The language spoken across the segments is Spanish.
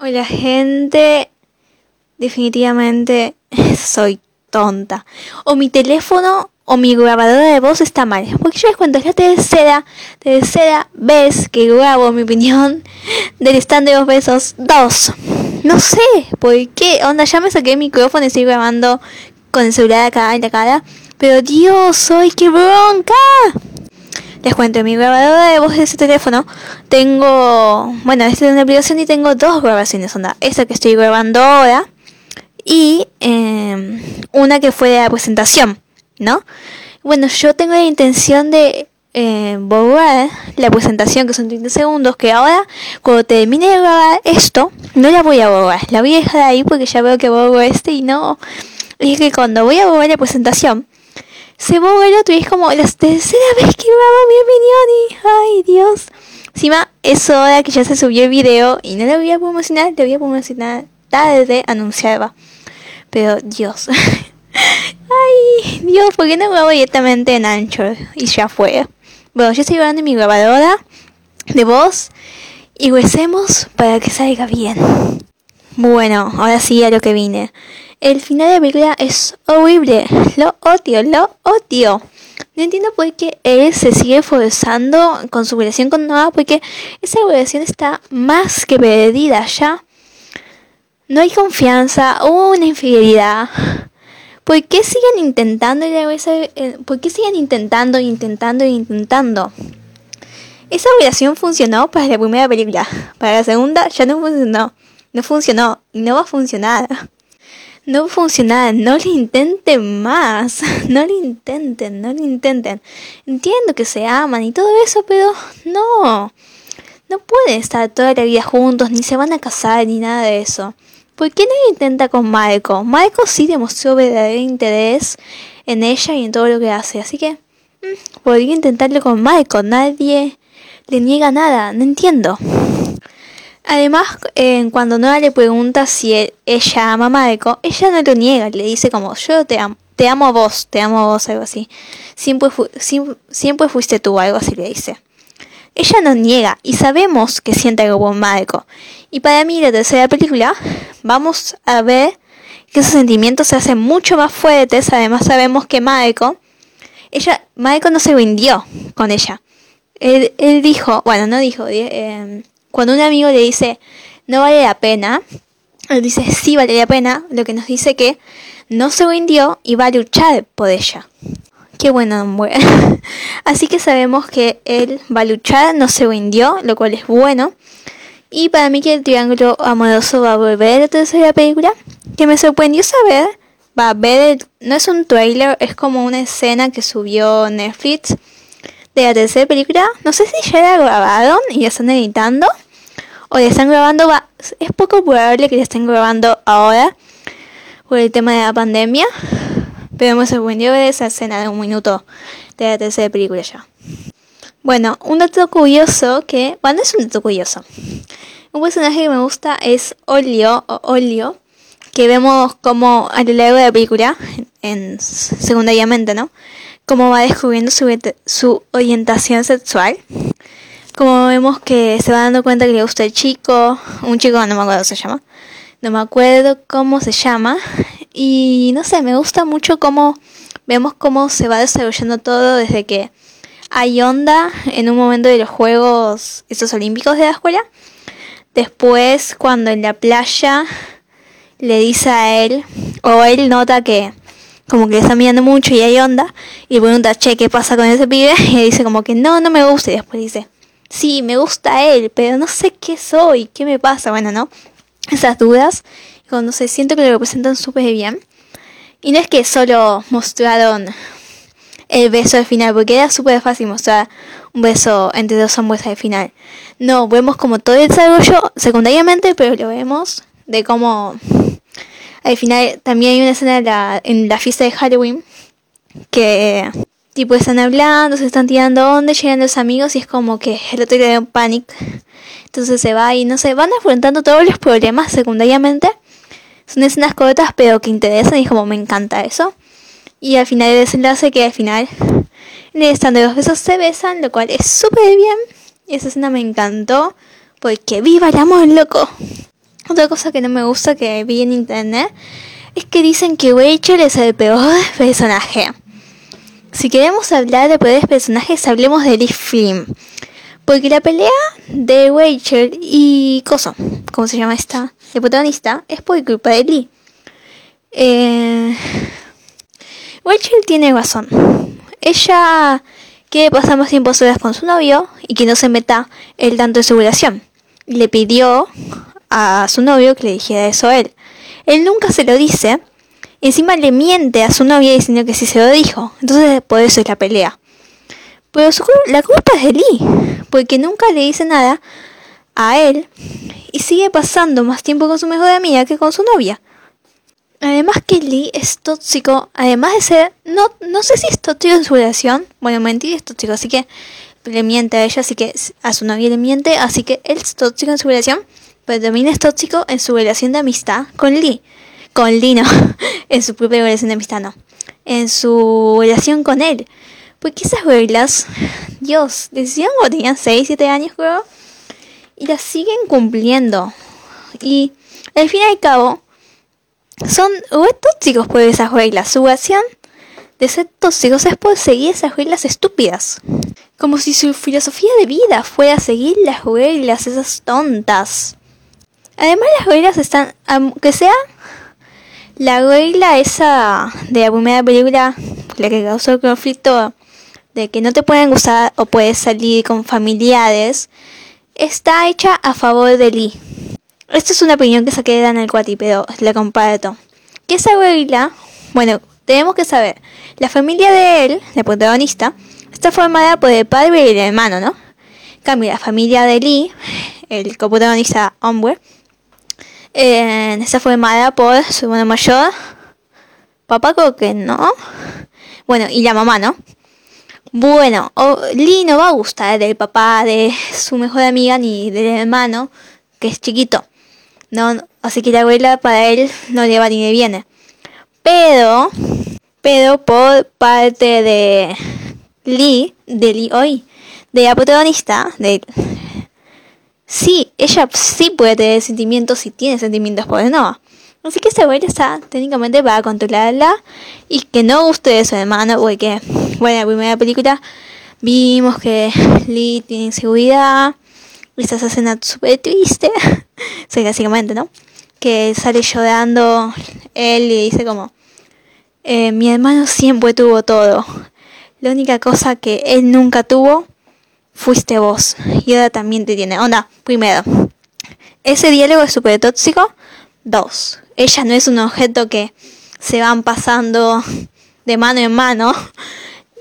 Hola gente, definitivamente soy tonta. O mi teléfono o mi grabadora de voz está mal. Porque yo les cuento, es la tercera, tercera vez que grabo mi opinión del stand de dos besos. Dos. No sé por qué. Onda, ya me saqué el micrófono y estoy grabando con el celular acá en la cara. Pero Dios, soy que bronca. Les cuento, en mi grabadora de voz de ese teléfono tengo, bueno, esta es una aplicación y tengo dos grabaciones, onda, esta que estoy grabando ahora y em, una que fue de la presentación, ¿no? Bueno, yo tengo la intención de eh, borrar la presentación, que son 30 segundos, que ahora, cuando termine de grabar esto, no la voy a borrar, la voy a dejar ahí porque ya veo que borro este y no... Es que cuando voy a borrar la presentación, se borra el otro y como la tercera vez que grabo mi opinión y ay Dios. Encima es hora que ya se subió el video y no lo voy a promocionar, lo voy a promocionar tarde anunciaba. Pero Dios. ay Dios, ¿por qué no grabo directamente en Anchor? Y ya fue. Bueno, yo estoy grabando mi grabadora de voz y recemos para que salga bien. Bueno, ahora sí a lo que vine. El final de la película es horrible. Lo odio, lo odio. No entiendo por qué él se sigue forzando con su relación con Noah, porque esa relación está más que perdida ya. No hay confianza, hubo una infidelidad. ¿Por qué siguen intentando? Eh, ¿Por qué siguen intentando, intentando, intentando? Esa relación funcionó para la primera película. Para la segunda ya no funcionó. No funcionó y no va a funcionar no funciona, no lo intenten más, no lo intenten, no lo intenten. Entiendo que se aman y todo eso, pero no, no pueden estar toda la vida juntos, ni se van a casar, ni nada de eso. ¿Por qué no lo intenta con Marco? Marco sí demostró verdadero interés en ella y en todo lo que hace, así que mm, podría intentarlo con Marco, nadie le niega nada, no entiendo. Además, cuando Nora le pregunta si ella ama a Marco, ella no lo niega, le dice como, yo te amo, te amo a vos, te amo a vos, algo así. Siempre, siempre fuiste tú, algo así le dice. Ella no niega y sabemos que siente algo por Marco. Y para mí, la tercera película, vamos a ver que esos sentimientos se hacen mucho más fuertes. Además, sabemos que Marco, ella, Marco no se rindió con ella. Él, él dijo, bueno, no dijo, eh, cuando un amigo le dice no vale la pena, él dice sí vale la pena, lo que nos dice que no se rindió y va a luchar por ella. Qué bueno hombre. Así que sabemos que él va a luchar, no se rindió, lo cual es bueno. Y para mí que el triángulo amoroso va a volver a tercera película, que me sorprendió saber, va a ver, no es un trailer, es como una escena que subió Netflix de la tercera película. No sé si ya la grabaron y ya están editando. O ya están grabando. Va, es poco probable que ya estén grabando ahora. Por el tema de la pandemia. Pero me sorprendió ver esa escena de un minuto de la tercera película ya. Bueno, un dato curioso que. Bueno, es un dato curioso. Un personaje que me gusta es Olio Olio. Que vemos como a lo largo de la película, en secundariamente, ¿no? cómo va descubriendo su, orientación sexual. Como vemos que se va dando cuenta que le gusta el chico, un chico no me acuerdo cómo se llama, no me acuerdo cómo se llama. Y no sé, me gusta mucho cómo vemos cómo se va desarrollando todo desde que hay onda en un momento de los Juegos, estos Olímpicos de la escuela. Después, cuando en la playa le dice a él, o él nota que como que le está mirando mucho y hay onda, y le pregunta, che, ¿qué pasa con ese pibe? Y dice como que no, no me gusta, y después dice, sí, me gusta él, pero no sé qué soy, qué me pasa, bueno, ¿no? Esas dudas, cuando se siento que lo representan súper bien. Y no es que solo mostraron el beso al final, porque era súper fácil mostrar un beso entre dos hombres al final. No, vemos como todo el desarrollo secundariamente, pero lo vemos de cómo al final también hay una escena en la, fiesta de Halloween que tipo están hablando, se están tirando onda, llegan los amigos y es como que el otro le da un pánico. Entonces se va y no sé, van afrontando todos los problemas secundariamente. Son escenas cortas pero que interesan y como me encanta eso. Y al final el desenlace que al final el stand de los besos se besan, lo cual es súper bien. Esa escena me encantó porque viva el amor, loco. Otra cosa que no me gusta que vi en internet es que dicen que Rachel es el peor personaje. Si queremos hablar de peores personajes, hablemos de Lee Flynn. Porque la pelea de Rachel y Coso, ¿cómo se llama esta? El protagonista, es por culpa de Lee. Eh, Rachel tiene razón. Ella quiere pasar más tiempo solas con su novio y que no se meta él tanto en su relación. Le pidió a su novio que le dijera eso a él. Él nunca se lo dice. Encima le miente a su novia diciendo que sí se lo dijo. Entonces por eso es la pelea. Pero la culpa es de Lee, porque nunca le dice nada a él y sigue pasando más tiempo con su mejor amiga que con su novia. Además que Lee es tóxico, además de ser, no, no sé si es tóxico en su relación, bueno, mentir es tóxico, así que le miente a ella, así que a su novia le miente, así que él es tóxico en su relación, pero también es tóxico en su relación de amistad con Lee, con Lee no, en su propia relación de amistad no, en su relación con él, porque esas reglas, Dios, decían cuando tenían 6, 7 años creo, y las siguen cumpliendo, y al fin y al cabo, son tóxicos por esas reglas. Su acción de ser tóxicos es por seguir esas reglas estúpidas. Como si su filosofía de vida fuera seguir las reglas esas tontas. Además las reglas están, aunque sea la regla esa de la primera película, la que causó el conflicto de que no te pueden gustar o puedes salir con familiares, está hecha a favor de Lee. Esta es una opinión que saqué de Daniel Cuati, pero la comparto. Que esa regla, bueno, tenemos que saber, la familia de él, la protagonista, está formada por el padre y el hermano, ¿no? En cambio, la familia de Lee, el coprotagonista hombre, eh, está formada por su hermano mayor, papá creo que no, bueno, y la mamá, ¿no? Bueno, Lee no va a gustar del papá de su mejor amiga ni del hermano, que es chiquito. No, así que la abuela para él no le va ni le viene. Pero, pero por parte de Lee, de Lee hoy, de la protagonista, de sí, ella sí puede tener sentimientos y tiene sentimientos por no. Así que esa abuela está técnicamente para controlarla y que no guste de su hermano, porque, bueno, en la primera película vimos que Lee tiene inseguridad esa escena súper triste, básicamente, ¿no? Que sale llorando él y dice como, eh, mi hermano siempre tuvo todo. La única cosa que él nunca tuvo fuiste vos. Y ahora también te tiene. Onda, primero, ese diálogo es súper tóxico. Dos, ella no es un objeto que se van pasando de mano en mano.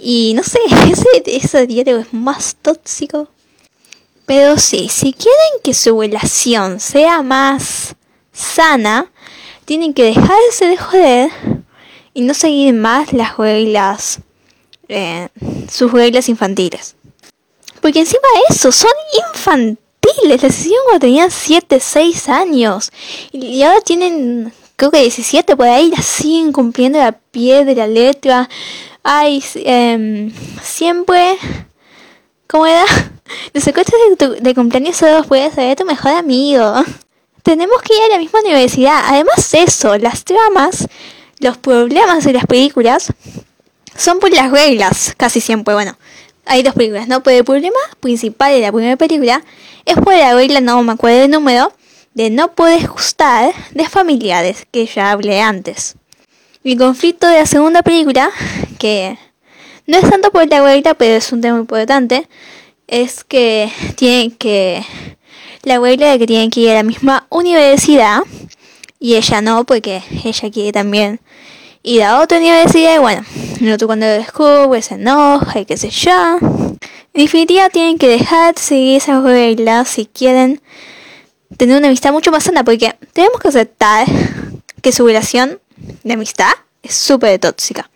Y no sé, ese, ese diálogo es más tóxico pero sí, si quieren que su relación sea más sana, tienen que dejarse de joder y no seguir más las reglas, eh, sus reglas infantiles. Porque encima de eso, son infantiles. Les hicieron cuando tenían 7, 6 años. Y ahora tienen, creo que 17 por ahí, la siguen cumpliendo la pie de la letra. Ay, eh, siempre ¿Cómo era? Los secuestros de, de cumpleaños solo puedes ser tu mejor amigo. Tenemos que ir a la misma universidad. Además eso, las tramas, los problemas de las películas son por las reglas, casi siempre. Bueno, hay dos películas, ¿no? Pero el problema principal de la primera película es por la regla, no me acuerdo el número, de no puedes gustar de familiares, que ya hablé antes. El conflicto de la segunda película, que no es tanto por la abuelita, pero es un tema importante. Es que tienen que. La abuela de que tienen que ir a la misma universidad. Y ella no, porque ella quiere también ir a otra universidad. Y bueno, el otro cuando lo descubre se enoja y qué sé yo. En definitiva, tienen que dejar de seguir esas reglas si quieren tener una amistad mucho más sana. Porque tenemos que aceptar que su relación de amistad es súper tóxica.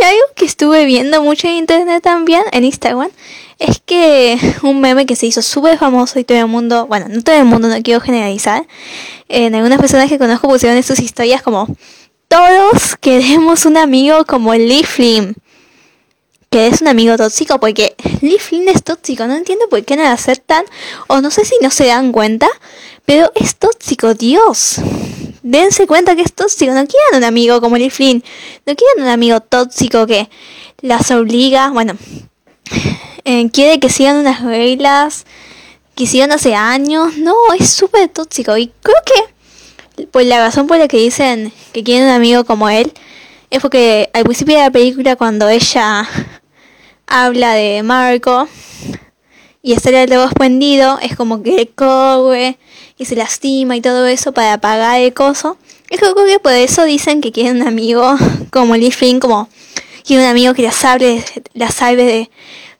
Y algo que estuve viendo mucho en internet también, en Instagram, es que un meme que se hizo súper famoso y todo el mundo, bueno, no todo el mundo, no quiero generalizar, en algunas personas que conozco pusieron en sus historias como, todos queremos un amigo como Lee Flynn. que es un amigo tóxico porque Lee Flynn es tóxico. No entiendo por qué no lo aceptan. O no sé si no se dan cuenta. Pero es tóxico, Dios. Dense cuenta que es tóxico. No quieren un amigo como Lee Flynn. No quieren un amigo tóxico que las obliga. Bueno, eh, quiere que sigan unas reglas que sigan hace años. No, es súper tóxico. Y creo que pues la razón por la que dicen que quieren un amigo como él es porque al principio de la película cuando ella habla de Marco y está el voz prendido, es como que corre y se lastima y todo eso para apagar el coso. Es creo que por eso dicen que quieren un amigo como Lee Flynn, como quieren un amigo que la salve, la salve de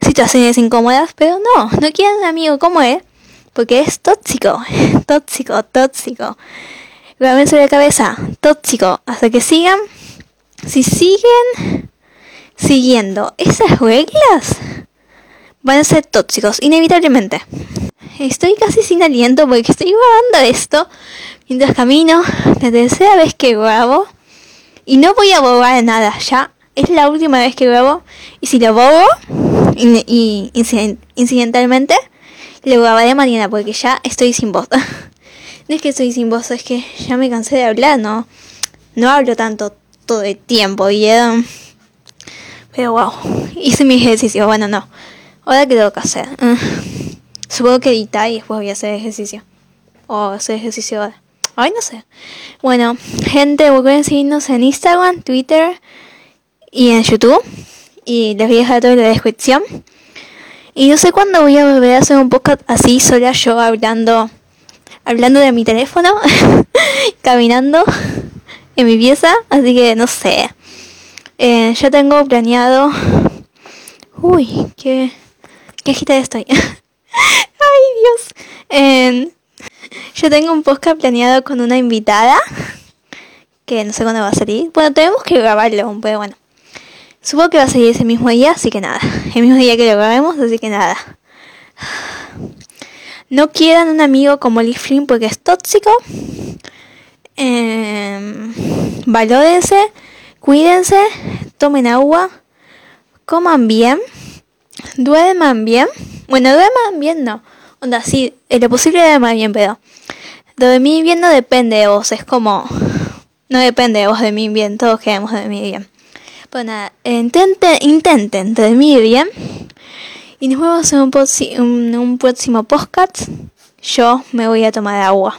situaciones incómodas, pero no, no quieren un amigo como él, porque es tóxico, tóxico, tóxico. Graben la cabeza, tóxico, hasta que sigan. Si siguen siguiendo esas reglas, van a ser tóxicos, inevitablemente. Estoy casi sin aliento porque estoy grabando esto mientras camino, la tercera vez que grabo. Y no voy a borrar nada, ya es la última vez que grabo. Y si lo borro, y, incidentalmente, lo grabaré mañana porque ya estoy sin voz. no es que estoy sin voz, es que ya me cansé de hablar, no, no hablo tanto todo el tiempo, ¿vieron? Pero wow, hice mi ejercicio, bueno, no. Ahora qué tengo que hacer. Mm. Supongo que editar y después voy a hacer ejercicio. O hacer ejercicio ahora. Ay, no sé. Bueno, gente, a seguirnos en Instagram, Twitter y en YouTube. Y les voy a dejar todo en la descripción. Y no sé cuándo voy a volver a hacer un podcast así, sola yo hablando, hablando de mi teléfono, caminando en mi pieza. Así que no sé. Eh, ya tengo planeado. Uy, qué, qué agitada estoy. Ay, Dios. Eh, yo tengo un podcast planeado con una invitada. Que no sé cuándo va a salir. Bueno, tenemos que grabarlo, pero bueno. Supongo que va a salir ese mismo día, así que nada. El mismo día que lo grabemos, así que nada. No quieran un amigo como Lee Flynn porque es tóxico. Eh, valórense, cuídense, tomen agua, coman bien, duerman bien. Bueno, duerman bien no. Onda, sí, es lo posible duerman bien, pero dormir bien no depende de vos, es como... No depende de vos de mí bien, todos queremos dormir bien. Pues nada, intenten, intenten dormir bien. Y nos vemos en un, un próximo podcast. Yo me voy a tomar agua.